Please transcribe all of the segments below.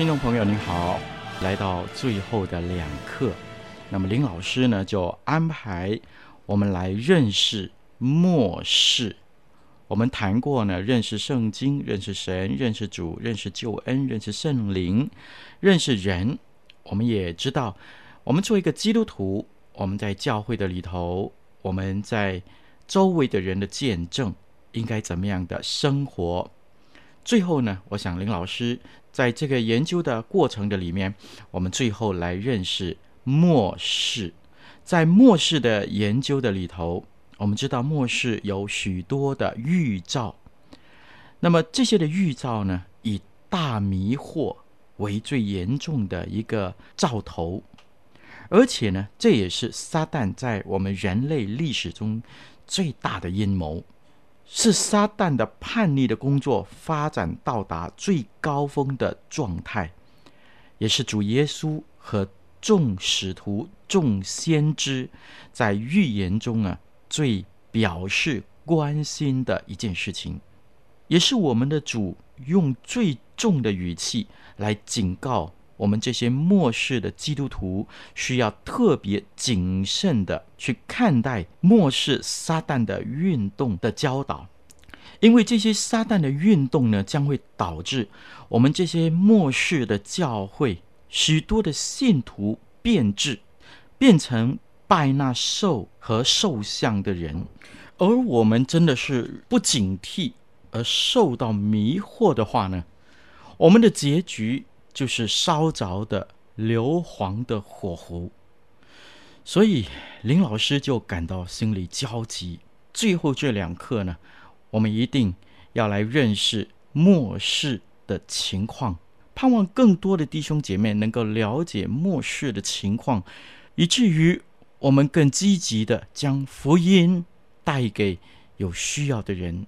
听众朋友您好，来到最后的两课，那么林老师呢就安排我们来认识末世。我们谈过呢，认识圣经，认识神，认识主，认识救恩，认识圣灵，认识人。我们也知道，我们做一个基督徒，我们在教会的里头，我们在周围的人的见证，应该怎么样的生活。最后呢，我想林老师在这个研究的过程的里面，我们最后来认识末世。在末世的研究的里头，我们知道末世有许多的预兆。那么这些的预兆呢，以大迷惑为最严重的一个兆头，而且呢，这也是撒旦在我们人类历史中最大的阴谋。是撒旦的叛逆的工作发展到达最高峰的状态，也是主耶稣和众使徒、众先知在预言中啊最表示关心的一件事情，也是我们的主用最重的语气来警告。我们这些末世的基督徒需要特别谨慎地去看待末世撒旦的运动的教导，因为这些撒旦的运动呢，将会导致我们这些末世的教会许多的信徒变质，变成拜那兽和兽像的人，而我们真的是不警惕而受到迷惑的话呢，我们的结局。就是烧着的硫磺的火壶，所以林老师就感到心里焦急。最后这两课呢，我们一定要来认识末世的情况，盼望更多的弟兄姐妹能够了解末世的情况，以至于我们更积极的将福音带给有需要的人。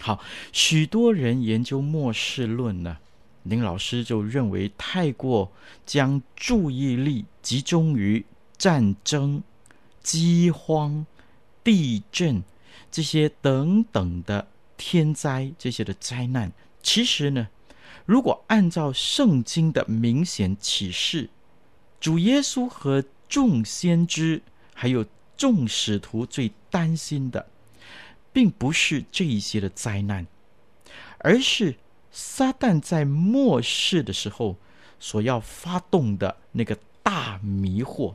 好，许多人研究末世论呢。林老师就认为，太过将注意力集中于战争、饥荒、地震这些等等的天灾，这些的灾难。其实呢，如果按照圣经的明显启示，主耶稣和众先知还有众使徒最担心的，并不是这一些的灾难，而是。撒旦在末世的时候所要发动的那个大迷惑，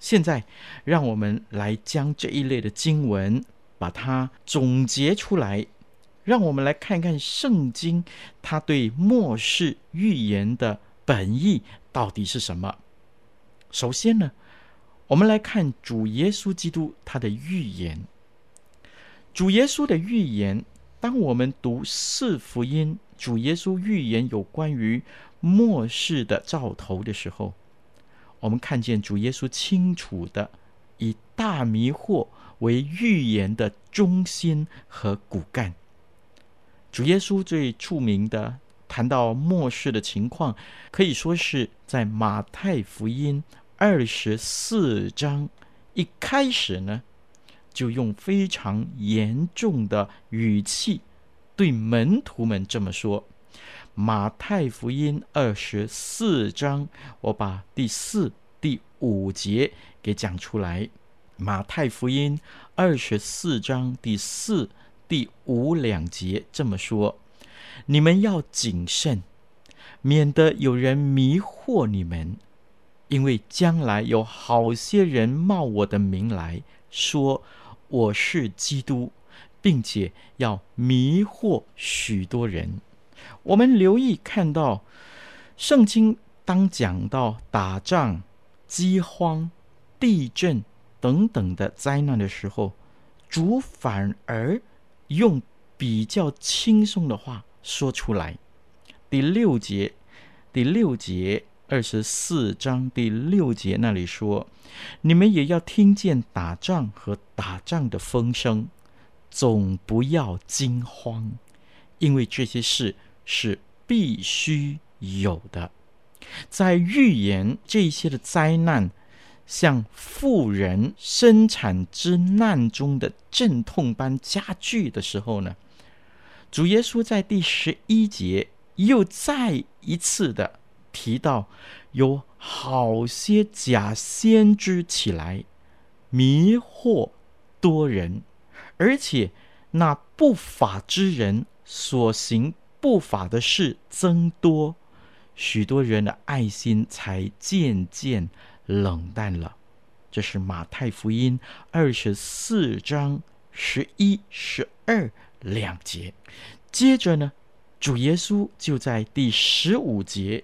现在让我们来将这一类的经文把它总结出来，让我们来看看圣经它对末世预言的本意到底是什么。首先呢，我们来看主耶稣基督他的预言，主耶稣的预言。当我们读四福音，主耶稣预言有关于末世的兆头的时候，我们看见主耶稣清楚的以大迷惑为预言的中心和骨干。主耶稣最著名的谈到末世的情况，可以说是在马太福音二十四章一开始呢。就用非常严重的语气对门徒们这么说：“马太福音二十四章，我把第四、第五节给讲出来。马太福音二十四章第四、第五两节这么说：“你们要谨慎，免得有人迷惑你们，因为将来有好些人冒我的名来说我是基督，并且要迷惑许多人。”我们留意看到，圣经当讲到打仗、饥荒、地震等等的灾难的时候，主反而用比较轻松的话说出来。第六节，第六节，二十四章第六节那里说：“你们也要听见打仗和打仗的风声，总不要惊慌，因为这些事。”是必须有的，在预言这些的灾难，像妇人生产之难中的阵痛般加剧的时候呢，主耶稣在第十一节又再一次的提到，有好些假先知起来迷惑多人，而且那不法之人所行。不法的事增多，许多人的爱心才渐渐冷淡了。这是马太福音二十四章十一、十二两节。接着呢，主耶稣就在第十五节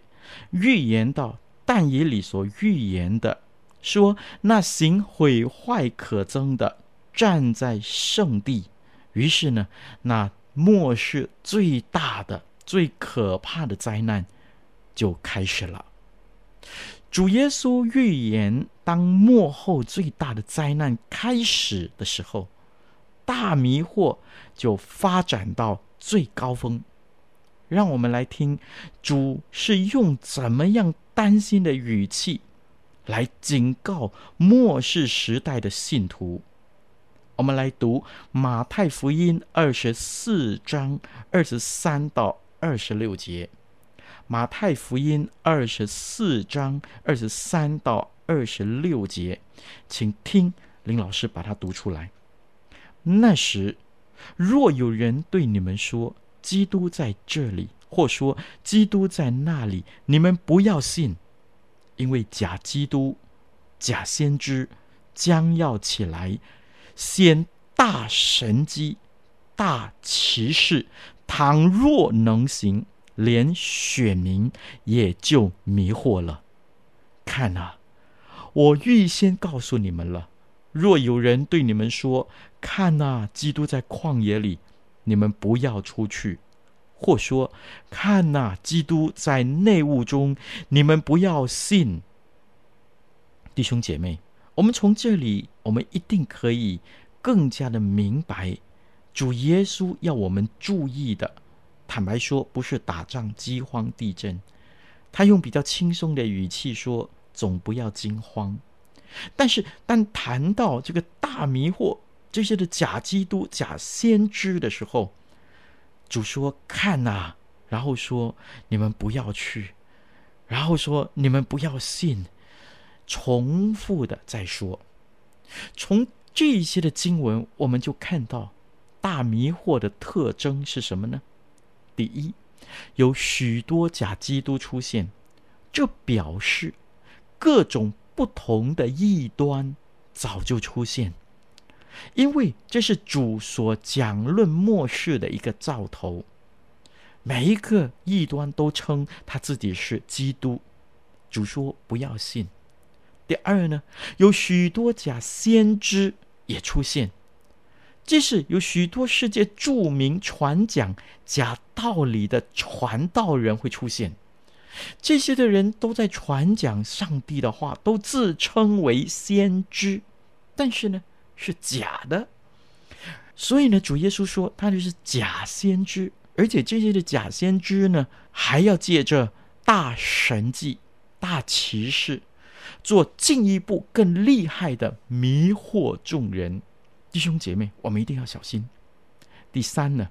预言到但以理所预言的，说那行毁坏可憎的站在圣地。于是呢，那。末世最大的、最可怕的灾难就开始了。主耶稣预言，当末后最大的灾难开始的时候，大迷惑就发展到最高峰。让我们来听主是用怎么样担心的语气来警告末世时代的信徒。我们来读马太福音二十四章二十三到二十六节。马太福音二十四章二十三到二十六节，请听林老师把它读出来。那时，若有人对你们说基督在这里，或说基督在那里，你们不要信，因为假基督、假先知将要起来。显大神迹、大奇事，倘若能行，连选民也就迷惑了。看啊，我预先告诉你们了。若有人对你们说：“看啊，基督在旷野里”，你们不要出去；或说：“看啊，基督在内务中”，你们不要信。弟兄姐妹。我们从这里，我们一定可以更加的明白，主耶稣要我们注意的。坦白说，不是打仗、饥荒、地震，他用比较轻松的语气说：“总不要惊慌。”但是，当谈到这个大迷惑这些的假基督、假先知的时候，主说：“看呐！”然后说：“你们不要去。”然后说：“你们不要信。”重复的再说，从这些的经文，我们就看到大迷惑的特征是什么呢？第一，有许多假基督出现，这表示各种不同的异端早就出现，因为这是主所讲论末世的一个兆头。每一个异端都称他自己是基督，主说不要信。第二呢，有许多假先知也出现，即使有许多世界著名传讲假道理的传道人会出现，这些的人都在传讲上帝的话，都自称为先知，但是呢是假的。所以呢，主耶稣说他就是假先知，而且这些的假先知呢，还要借着大神迹、大奇事。做进一步更厉害的迷惑众人，弟兄姐妹，我们一定要小心。第三呢，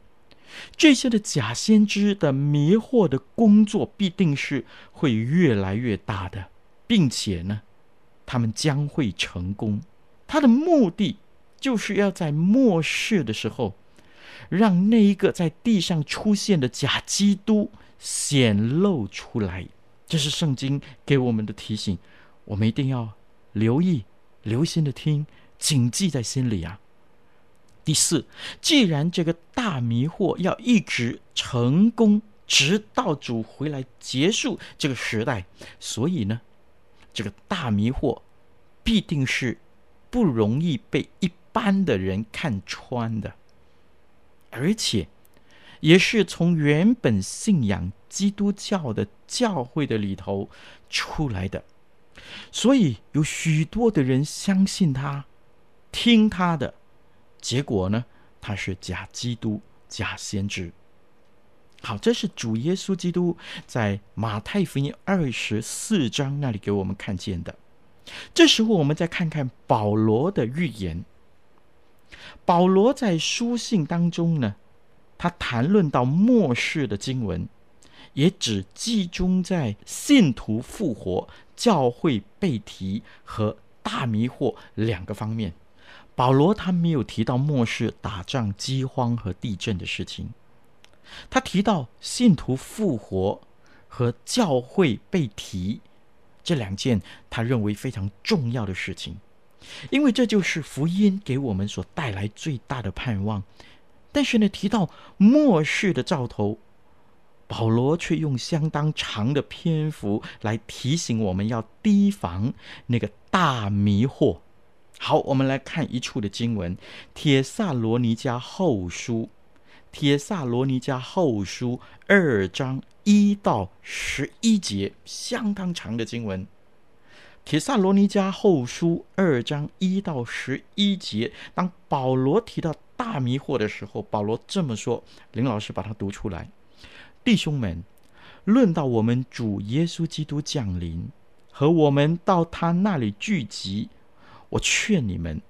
这些的假先知的迷惑的工作必定是会越来越大的，并且呢，他们将会成功。他的目的就是要在末世的时候，让那一个在地上出现的假基督显露出来。这是圣经给我们的提醒，我们一定要留意、留心的听，谨记在心里啊。第四，既然这个大迷惑要一直成功，直到主回来结束这个时代，所以呢，这个大迷惑必定是不容易被一般的人看穿的，而且也是从原本信仰基督教的教会的里头出来的，所以有许多的人相信他，听他的。结果呢，他是假基督、假先知。好，这是主耶稣基督在马太福音二十四章那里给我们看见的。这时候，我们再看看保罗的预言。保罗在书信当中呢，他谈论到末世的经文，也只集中在信徒复活、教会被提和大迷惑两个方面。保罗他没有提到末世打仗、饥荒和地震的事情，他提到信徒复活和教会被提这两件他认为非常重要的事情，因为这就是福音给我们所带来最大的盼望。但是呢，提到末世的兆头，保罗却用相当长的篇幅来提醒我们要提防那个大迷惑。好，我们来看一处的经文，《帖撒罗尼迦后书》，《帖撒罗尼迦后书》二章一到十一节，相当长的经文。《帖撒罗尼迦后书》二章一到十一节，当保罗提到大迷惑的时候，保罗这么说：“林老师把它读出来，弟兄们，论到我们主耶稣基督降临和我们到他那里聚集。”我劝你们，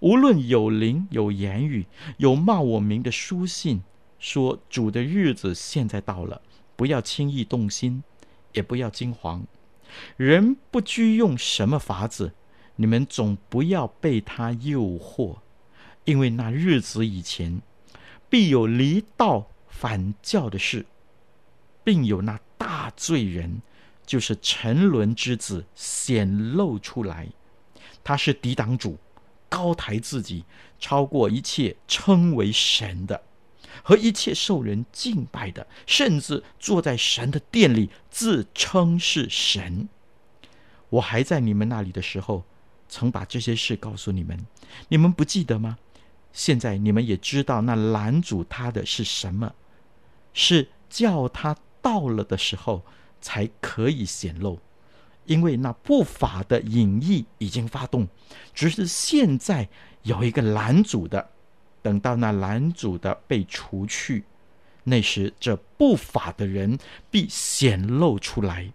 无论有灵、有言语、有冒我名的书信，说主的日子现在到了，不要轻易动心，也不要惊惶。人不拘用什么法子，你们总不要被他诱惑，因为那日子以前，必有离道反教的事，并有那大罪人，就是沉沦之子显露出来。他是抵挡主，高抬自己，超过一切称为神的，和一切受人敬拜的，甚至坐在神的殿里，自称是神。我还在你们那里的时候，曾把这些事告诉你们，你们不记得吗？现在你们也知道，那拦阻他的是什么？是叫他到了的时候才可以显露。因为那不法的隐意已经发动，只是现在有一个拦阻的，等到那拦阻的被除去，那时这不法的人必显露出来。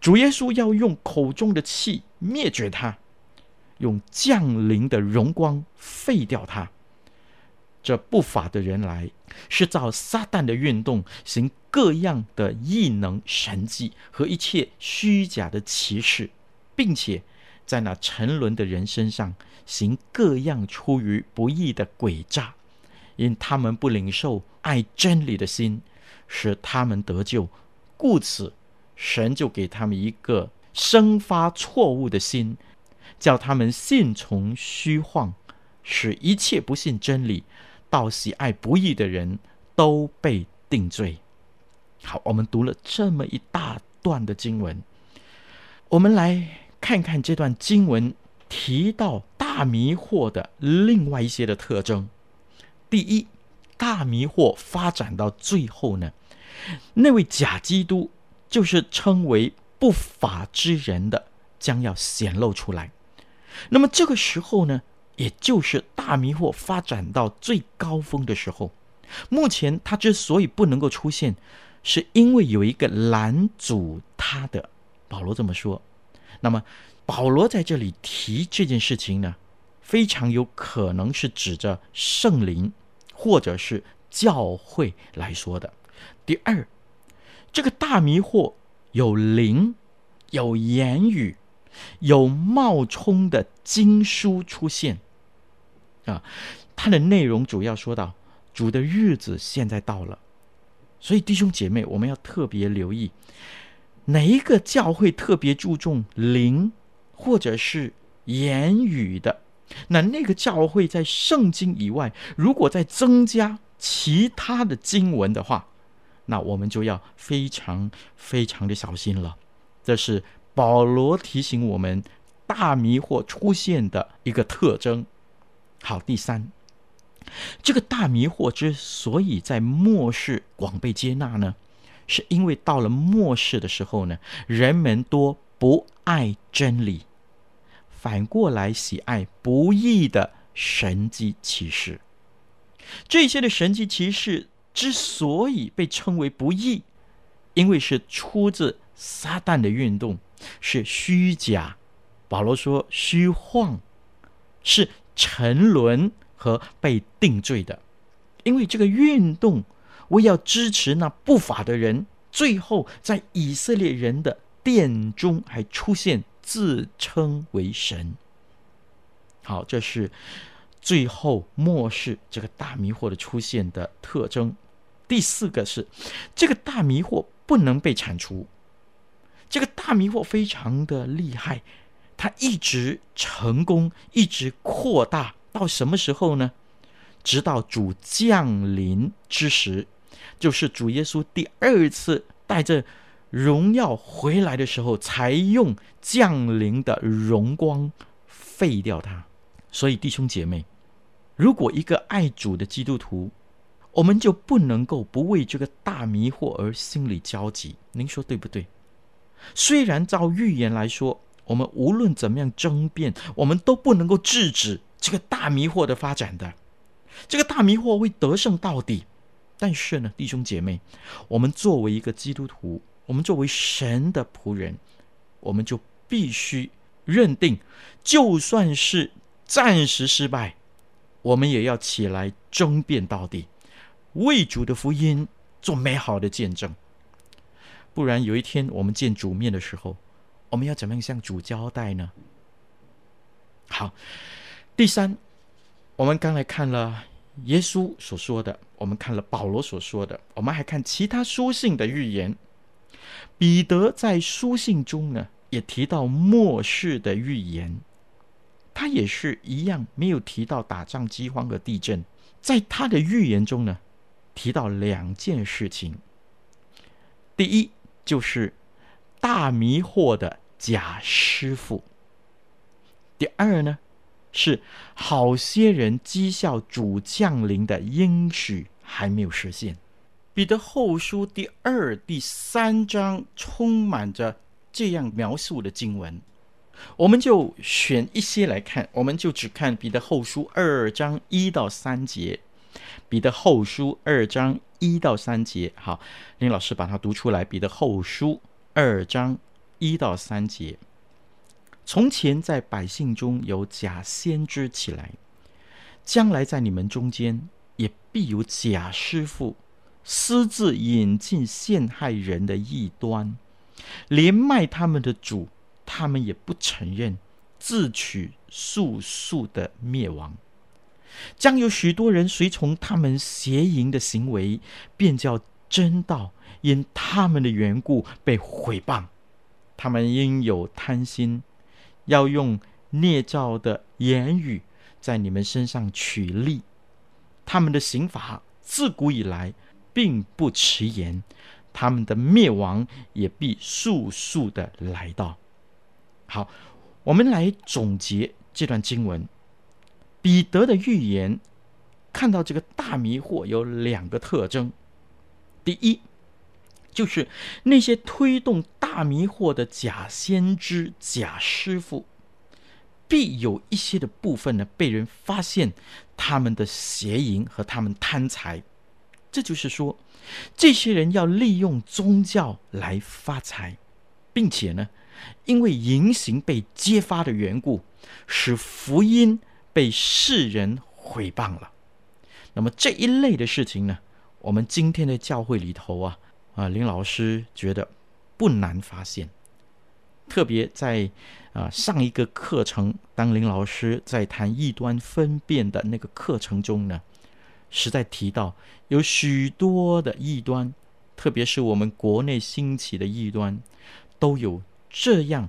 主耶稣要用口中的气灭绝他，用降临的荣光废掉他。这不法的人来，是照撒旦的运动，行各样的异能、神迹和一切虚假的奇事，并且在那沉沦的人身上行各样出于不义的诡诈，因他们不领受爱真理的心，使他们得救，故此神就给他们一个生发错误的心，叫他们信从虚谎，使一切不信真理。到喜爱不义的人都被定罪。好，我们读了这么一大段的经文，我们来看看这段经文提到大迷惑的另外一些的特征。第一，大迷惑发展到最后呢，那位假基督就是称为不法之人的，将要显露出来。那么这个时候呢，也就是大迷惑发展到最高峰的时候，目前他之所以不能够出现，是因为有一个拦阻他的。保罗这么说。那么保罗在这里提这件事情呢，非常有可能是指着圣灵或者是教会来说的。第二，这个大迷惑有灵，有言语。有冒充的经书出现啊，它的内容主要说到主的日子现在到了，所以弟兄姐妹，我们要特别留意哪一个教会特别注重灵或者是言语的，那那个教会在圣经以外，如果再增加其他的经文的话，那我们就要非常非常的小心了。这是保罗提醒我们大迷惑出现的一个特征。好，第三。这个大迷惑之所以在末世广被接纳呢，是因为到了末世的时候呢，人们多不爱真理，反过来喜爱不义的神迹骑士。这些的神迹骑士之所以被称为不义，因为是出自撒旦的运动，是虚假。保罗说虚晃，是沉沦。和被定罪的，因为这个运动为要支持那不法的人，最后在以色列人的殿中还出现自称为神。好，这是最后末世这个大迷惑的出现的特征。第四个是这个大迷惑不能被铲除，这个大迷惑非常的厉害，它一直成功，一直扩大。到什么时候呢？直到主降临之时，就是主耶稣第二次带着荣耀回来的时候，才用降临的荣光废掉它。所以弟兄姐妹，如果一个爱主的基督徒，我们就不能够不为这个大迷惑而心里焦急。您说对不对？虽然照预言来说，我们无论怎么样争辩，我们都不能够制止。这个大迷惑的发展的，这个大迷惑会得胜到底。但是呢，弟兄姐妹，我们作为一个基督徒，我们作为神的仆人，我们就必须认定，就算是暂时失败，我们也要起来争辩到底，为主的福音做美好的见证。不然有一天我们见主面的时候，我们要怎么样向主交代呢？好。第三，我们刚才看了耶稣所说的，我们看了保罗所说的，我们还看其他书信的预言。彼得在书信中呢，也提到末世的预言，他也是一样没有提到打仗、饥荒和地震。在他的预言中呢，提到两件事情。第一，就是大迷惑的假师傅。第二呢，是好些人讥笑主降临的应许还没有实现。彼得后书第二、第三章充满着这样描述的经文，我们就选一些来看，我们就只看彼得后书二章一到三节。彼得后书二章一到三节，好，林老师把它读出来。彼得后书二章一到三节。从前在百姓中有假先知起来，将来在你们中间也必有假师傅，私自引进陷害人的异端，连卖他们的主，他们也不承认，自取速速的灭亡。将有许多人随从他们邪淫的行为，便叫真道因他们的缘故被毁谤。他们因有贪心。要用捏造的言语在你们身上取利，他们的刑罚自古以来并不迟延，他们的灭亡也必速速的来到。好，我们来总结这段经文。彼得的预言看到这个大迷惑有两个特征，第一，就是那些推动大迷惑的假先知、假师傅，必有一些的部分呢，被人发现他们的邪淫和他们贪财。这就是说，这些人要利用宗教来发财，并且呢，因为淫行被揭发的缘故，使福音被世人毁谤了。那么这一类的事情呢，我们今天的教会里头啊。啊，林老师觉得不难发现，特别在啊上一个课程，当林老师在谈异端分辨的那个课程中呢，实在提到有许多的异端，特别是我们国内兴起的异端，都有这样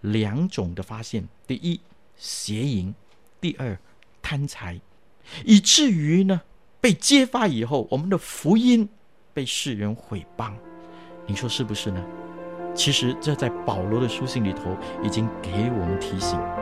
两种的发现：第一，邪淫；第二，贪财，以至于呢被揭发以后，我们的福音被世人毁谤。你说是不是呢？其实这在保罗的书信里头已经给我们提醒。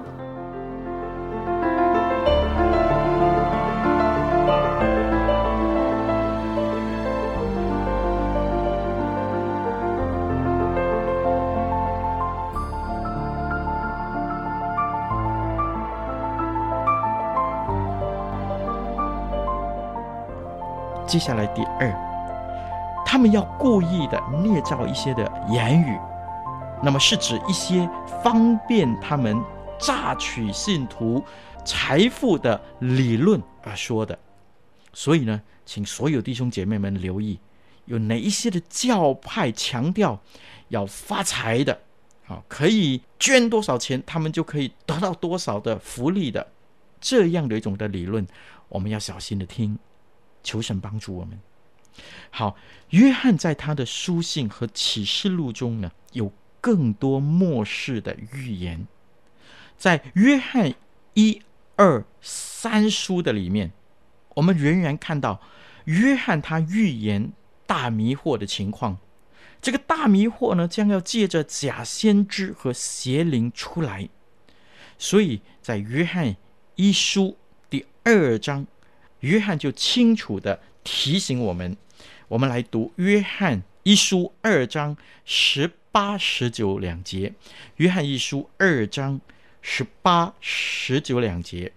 接下来第二，他们要故意的捏造一些的言语，那么是指一些方便他们榨取信徒财富的理论而说的。所以呢，请所有弟兄姐妹们留意，有哪一些的教派强调要发财的，啊，可以捐多少钱，他们就可以得到多少的福利的，这样的一种的理论，我们要小心的听。求神帮助我们。好，约翰在他的书信和启示录中呢，有更多末世的预言。在约翰一二三书的里面，我们仍然看到约翰他预言大迷惑的情况。这个大迷惑呢，将要借着假先知和邪灵出来。所以在约翰一书第二章。约翰就清楚地提醒我们，我们来读约翰一书二章十八、十九两节。约翰一书二章十八、十九两节。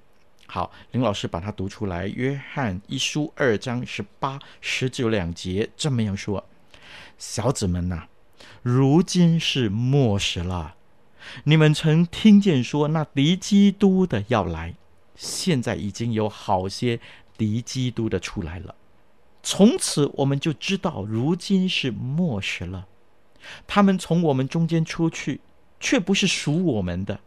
好，林老师把它读出来。约翰一书二章十八、十九两节这么样说：“小子们呐，如今是末时了。你们曾听见说那敌基督的要来，现在已经有好些。”敌基督的出来了，从此我们就知道，如今是末时了。他们从我们中间出去，却不是属我们的；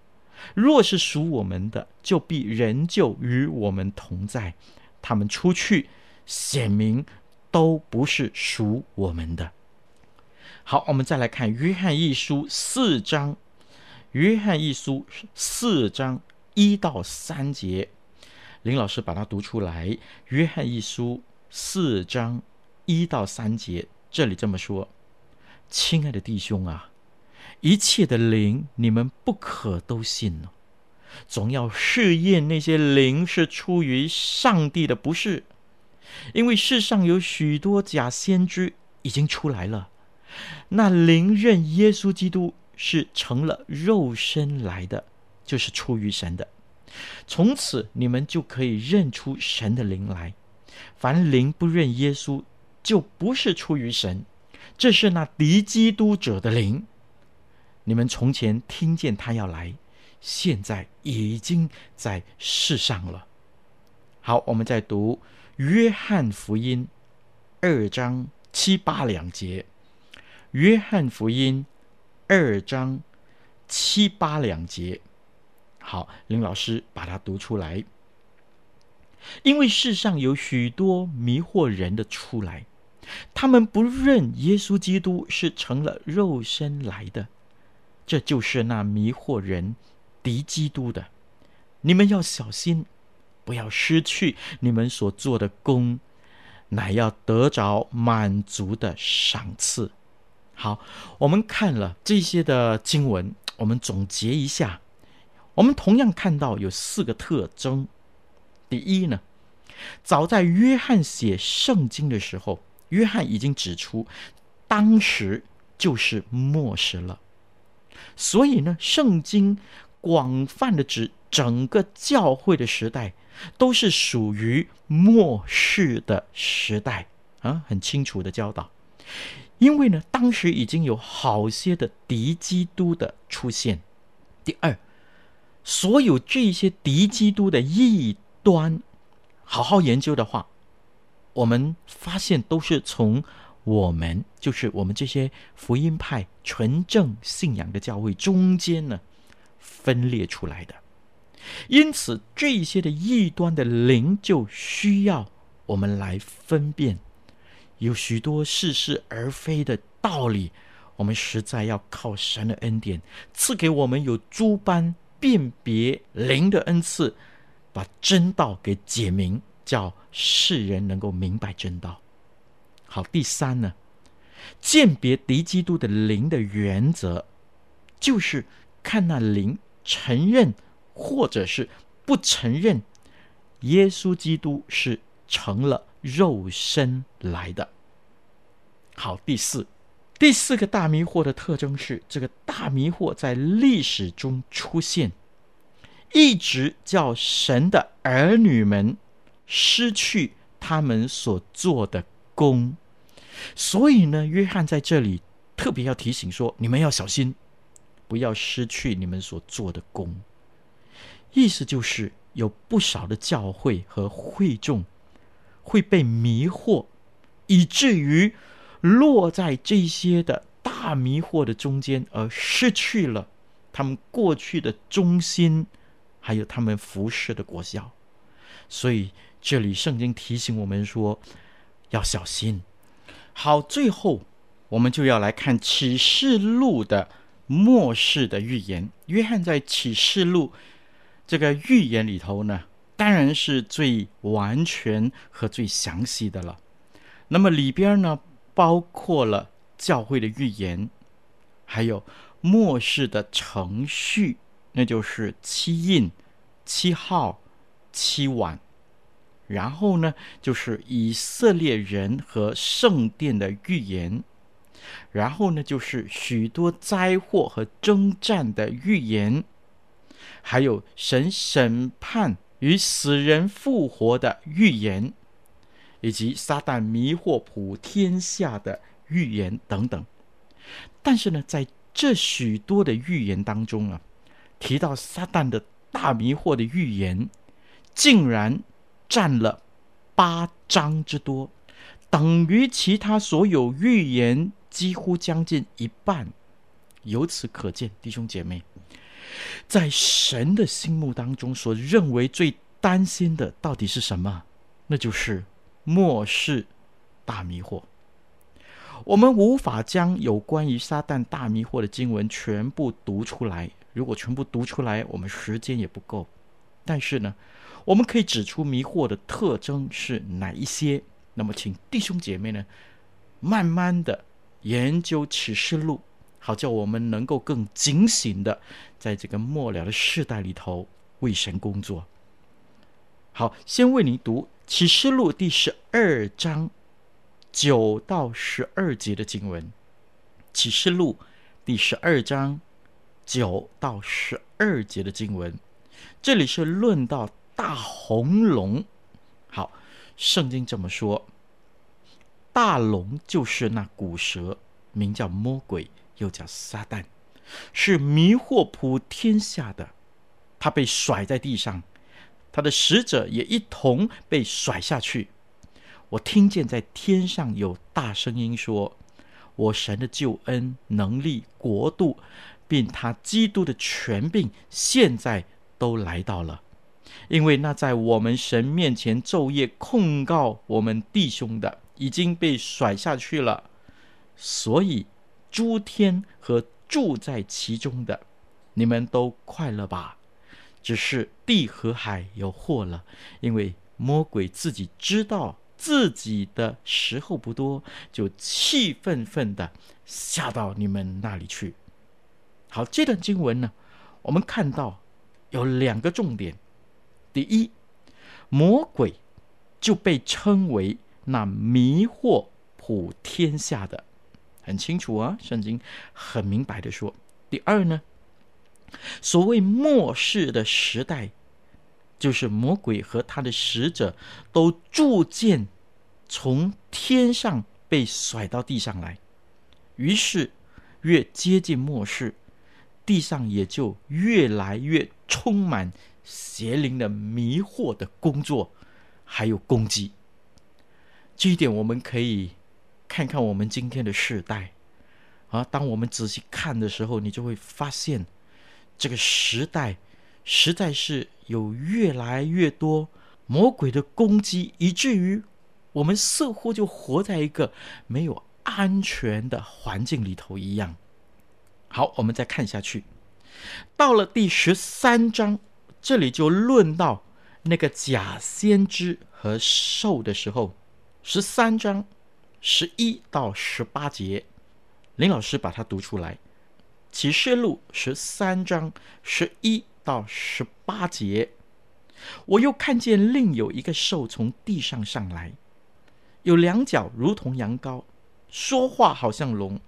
若是属我们的，就必仍旧与我们同在。他们出去，显明都不是属我们的。好，我们再来看约翰一书四章，约翰一书四章一到三节。林老师把它读出来，《约翰一书》四章一到三节，这里这么说：“亲爱的弟兄啊，一切的灵你们不可都信了，总要试验那些灵是出于上帝的，不是？因为世上有许多假先知已经出来了。那灵认耶稣基督是成了肉身来的，就是出于神的。”从此你们就可以认出神的灵来。凡灵不认耶稣，就不是出于神。这是那敌基督者的灵。你们从前听见他要来，现在已经在世上了。好，我们再读约翰福音二章七八两节。约翰福音二章七八两节。好，林老师把它读出来。因为世上有许多迷惑人的出来，他们不认耶稣基督是成了肉身来的，这就是那迷惑人敌基督的。你们要小心，不要失去你们所做的工，乃要得着满足的赏赐。好，我们看了这些的经文，我们总结一下。我们同样看到有四个特征。第一呢，早在约翰写圣经的时候，约翰已经指出，当时就是末世了。所以呢，圣经广泛的指整个教会的时代，都是属于末世的时代啊，很清楚的教导。因为呢，当时已经有好些的敌基督的出现。第二，所有这些敌基督的异端，好好研究的话，我们发现都是从我们，就是我们这些福音派纯正信仰的教会中间呢，分裂出来的。因此，这些的异端的灵就需要我们来分辨。有许多似是而非的道理，我们实在要靠神的恩典赐给我们有诸般辨别灵的恩赐，把真道给解明，叫世人能够明白真道。好，第三呢，鉴别敌基督的灵的原则，就是看那灵承认或者是不承认耶稣基督是成了。肉身来的。好，第四，第四个大迷惑的特征是，这个大迷惑在历史中出现，一直叫神的儿女们失去他们所做的工。所以呢，约翰在这里特别要提醒说：你们要小心，不要失去你们所做的工。意思就是有不少的教会和会众。会被迷惑，以至于落在这些的大迷惑的中间，而失去了他们过去的忠心，还有他们服侍的国效。所以这里圣经提醒我们说，要小心。好，最后我们就要来看启示录的末世的预言。约翰在启示录这个预言里头呢，当然是最完全和最详细的了。那么里边呢，包括了教会的预言，还有末世的程序，那就是七印、七号、七晚。然后呢，就是以色列人和圣殿的预言。然后呢，就是许多灾祸和征战的预言，还有神审判。与死人复活的预言，以及撒旦迷惑普天下的预言等等，但是呢，在这许多的预言当中啊，提到撒旦的大迷惑的预言，竟然占了八章之多，等于其他所有预言几乎将近一半。由此可见，弟兄姐妹。在神的心目当中，所认为最担心的到底是什么？那就是末世大迷惑。我们无法将有关于撒旦大迷惑的经文全部读出来，如果全部读出来，我们时间也不够。但是呢，我们可以指出迷惑的特征是哪一些。那么，请弟兄姐妹呢，慢慢的研究启示录。好叫我们能够更警醒的，在这个末了的世代里头为神工作。好，先为你读启示录第十二章九到十二节的经文。启示录第十二章九到十二节的经文，这里是论到大红龙。好，圣经这么说：大龙就是那古蛇，名叫魔鬼。又叫撒旦，是迷惑普天下的。他被甩在地上，他的使者也一同被甩下去。我听见在天上有大声音说：“我神的救恩、能力、国度，并他基督的权柄，现在都来到了。因为那在我们神面前昼夜控告我们弟兄的，已经被甩下去了。所以。”诸天和住在其中的，你们都快乐吧？只是地和海有祸了，因为魔鬼自己知道自己的时候不多，就气愤愤的下到你们那里去。好，这段经文呢，我们看到有两个重点：第一，魔鬼就被称为那迷惑普天下的。很清楚啊，圣经很明白的说。第二呢，所谓末世的时代，就是魔鬼和他的使者都逐渐从天上被甩到地上来，于是越接近末世，地上也就越来越充满邪灵的迷惑的工作，还有攻击。这一点我们可以看看我们今天的世代。啊，当我们仔细看的时候，你就会发现，这个时代实在是有越来越多魔鬼的攻击，以至于我们似乎就活在一个没有安全的环境里头一样。好，我们再看下去，到了第十三章，这里就论到那个假先知和兽的时候，十三章十一到十八节。林老师把它读出来，《启示录》十三章十一到十八节。我又看见另有一个兽从地上上来，有两脚如同羊羔，说话好像龙。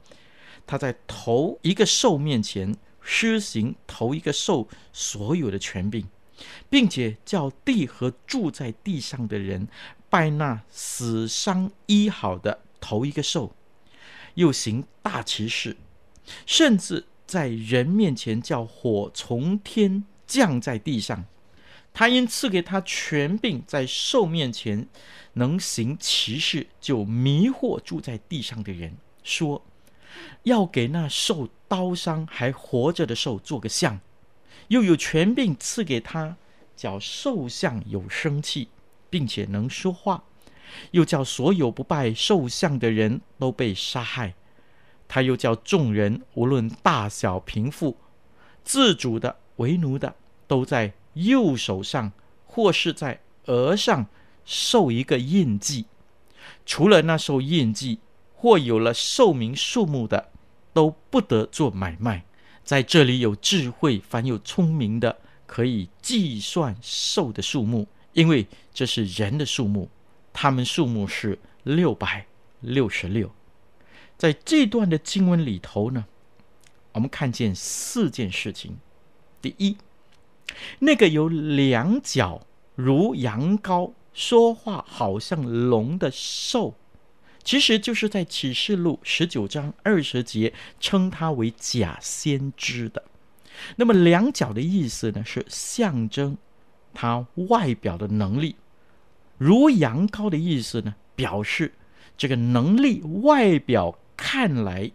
他在头一个兽面前施行头一个兽所有的权柄，并且叫地和住在地上的人拜那死伤医好的头一个兽。又行大奇事，甚至在人面前叫火从天降在地上。他因赐给他权柄，在兽面前能行其事，就迷惑住在地上的人，说要给那受刀伤还活着的兽做个像，又有权柄赐给他，叫兽像有生气，并且能说话。又叫所有不拜兽像的人都被杀害，他又叫众人无论大小贫富，自主的为奴的，都在右手上或是在额上受一个印记。除了那受印记或有了兽名数目的，都不得做买卖。在这里有智慧，凡有聪明的，可以计算兽的数目，因为这是人的数目。他们数目是六百六十六，在这段的经文里头呢，我们看见四件事情。第一，那个有两脚如羊羔、说话好像龙的兽，其实就是在启示录十九章二十节称他为假先知的。那么两脚的意思呢，是象征他外表的能力。如羊羔的意思呢，表示这个能力外表看来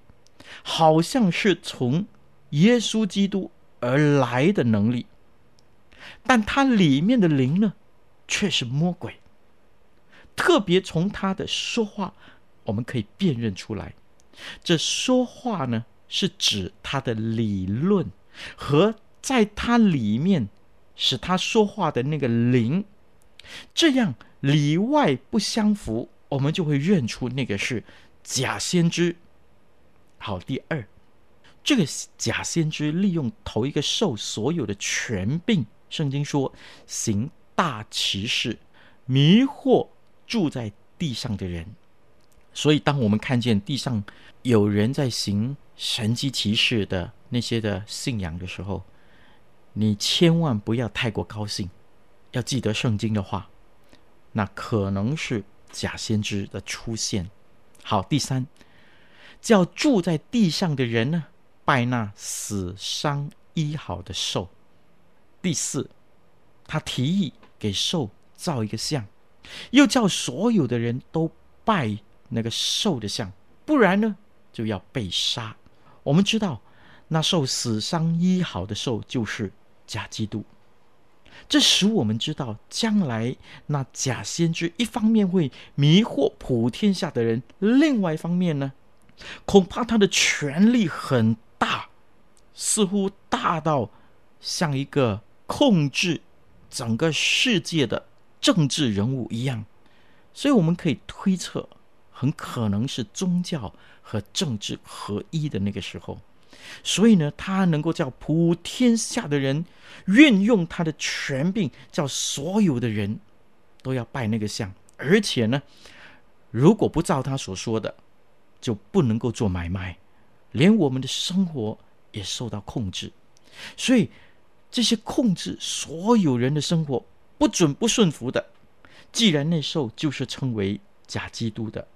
好像是从耶稣基督而来的能力，但它里面的灵呢，却是魔鬼。特别从他的说话，我们可以辨认出来，这说话呢，是指他的理论和在他里面使他说话的那个灵，这样。里外不相符，我们就会认出那个是假先知。好，第二，这个假先知利用头一个兽所有的权柄，圣经说行大奇事，迷惑住在地上的人。所以，当我们看见地上有人在行神迹奇事的那些的信仰的时候，你千万不要太过高兴，要记得圣经的话。那可能是假先知的出现。好，第三，叫住在地上的人呢，拜那死伤医好的兽。第四，他提议给兽造一个像，又叫所有的人都拜那个兽的像，不然呢就要被杀。我们知道，那受死伤医好的兽就是假基督。这使我们知道，将来那假先知一方面会迷惑普天下的人，另外一方面呢，恐怕他的权力很大，似乎大到像一个控制整个世界的政治人物一样。所以我们可以推测，很可能是宗教和政治合一的那个时候。所以呢，他能够叫普天下的人运用他的权柄，叫所有的人都要拜那个像。而且呢，如果不照他所说的，就不能够做买卖，连我们的生活也受到控制。所以这些控制所有人的生活、不准不顺服的，既然那兽就是称为假基督的，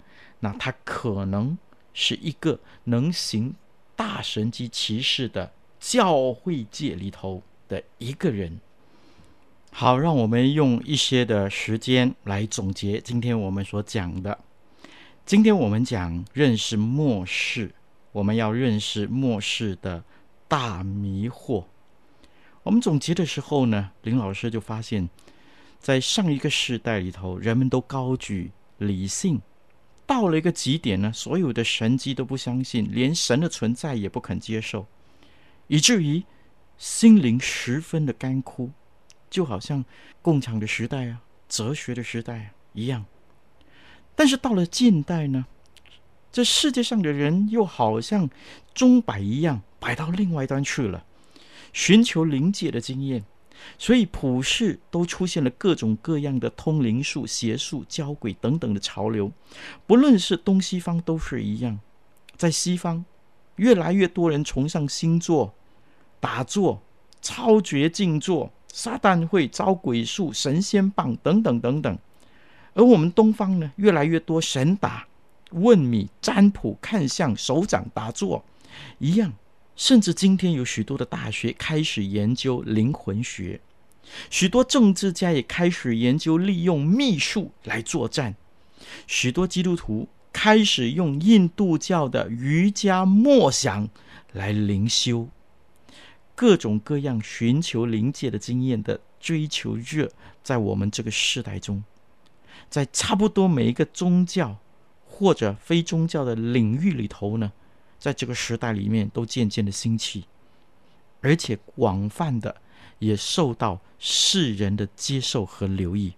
那他可能是一个能行大神级骑士的教会界里头的一个人。好，让我们用一些的时间来总结今天我们所讲的。今天我们讲认识末世，我们要认识末世的大迷惑。我们总结的时候呢，林老师就发现，在上一个世代里头，人们都高举理性，到了一个极点呢，所有的神迹都不相信，连神的存在也不肯接受，以至于心灵十分的干枯，就好像共产的时代啊、哲学的时代啊一样。但是到了近代呢，这世界上的人又好像钟摆一样摆到另外一端去了，寻求灵界的经验，所以普世都出现了各种各样的通灵术、邪术、交鬼等等的潮流。不论是东西方都是一样，在西方，越来越多人崇尚星座、打坐、超绝静坐、撒旦会、招鬼术、神仙棒等等等等。而我们东方呢，越来越多神打、问米、占卜、看相、手掌打坐，一样。甚至今天有许多的大学开始研究灵魂学，许多政治家也开始研究利用秘术来作战，许多基督徒开始用印度教的瑜伽默想来灵修，各种各样寻求灵界的经验的追求热，在我们这个世代中。在差不多每一个宗教或者非宗教的领域里头呢，在这个时代里面都渐渐的兴起，而且广泛的也受到世人的接受和留意。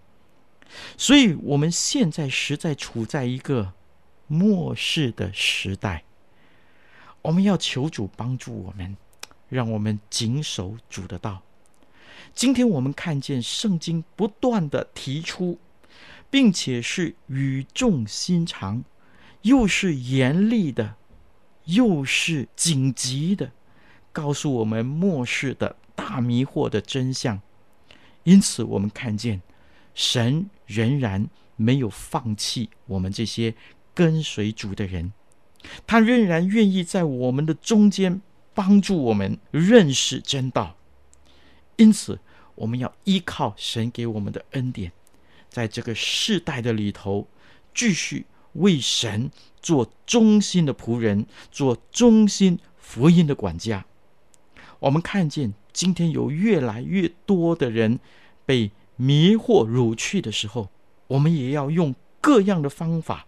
所以，我们现在实在处在一个末世的时代，我们要求主帮助我们，让我们谨守主的道。今天我们看见圣经不断的提出。并且是语重心长，又是严厉的，又是紧急的，告诉我们末世的大迷惑的真相。因此，我们看见神仍然没有放弃我们这些跟随主的人，他仍然愿意在我们的中间帮助我们认识真道。因此，我们要依靠神给我们的恩典。在这个世代的里头，继续为神做忠心的仆人，做忠心福音的管家。我们看见今天有越来越多的人被迷惑掳去的时候，我们也要用各样的方法，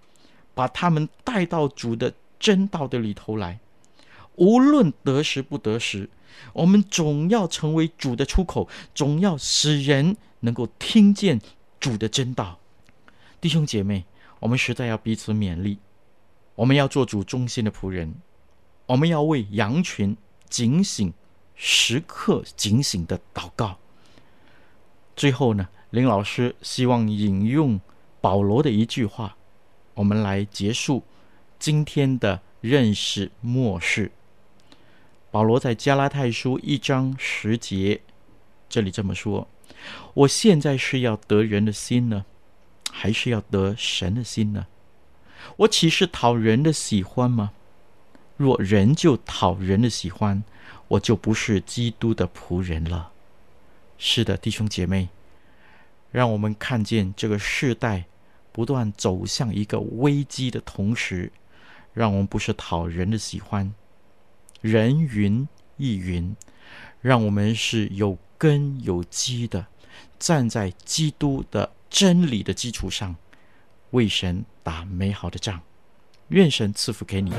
把他们带到主的真道的里头来。无论得时不得时，我们总要成为主的出口，总要使人能够听见。主的真道，弟兄姐妹，我们实在要彼此勉励。我们要做主忠心的仆人，我们要为羊群警醒，时刻警醒的祷告。最后呢，林老师希望引用保罗的一句话，我们来结束今天的认识末世。保罗在加拉太书一章十节，这里这么说。我现在是要得人的心呢，还是要得神的心呢？我岂是讨人的喜欢吗？若人就讨人的喜欢，我就不是基督的仆人了。是的，弟兄姐妹，让我们看见这个世代不断走向一个危机的同时，让我们不是讨人的喜欢，人云亦云，让我们是有根有基的。站在基督的真理的基础上，为神打美好的仗。愿神赐福给你。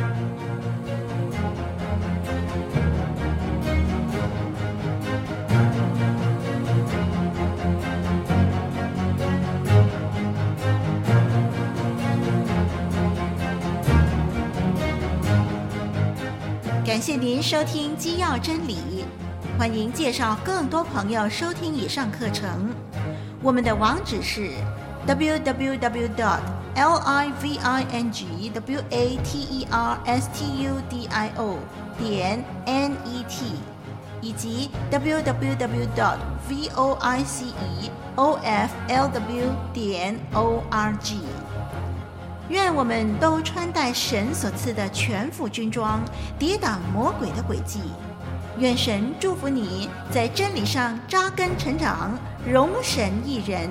感谢您收听《基要真理》。欢迎介绍更多朋友收听以上课程。我们的网址是 W WW dot L I V I N G W A T E R S T U D I O 点 net 以及 www.dot.voiceoflw 点 org。愿我们都穿戴神所赐的全副军装，抵挡魔鬼的诡计。愿神祝福你在真理上扎根成长，荣神益人。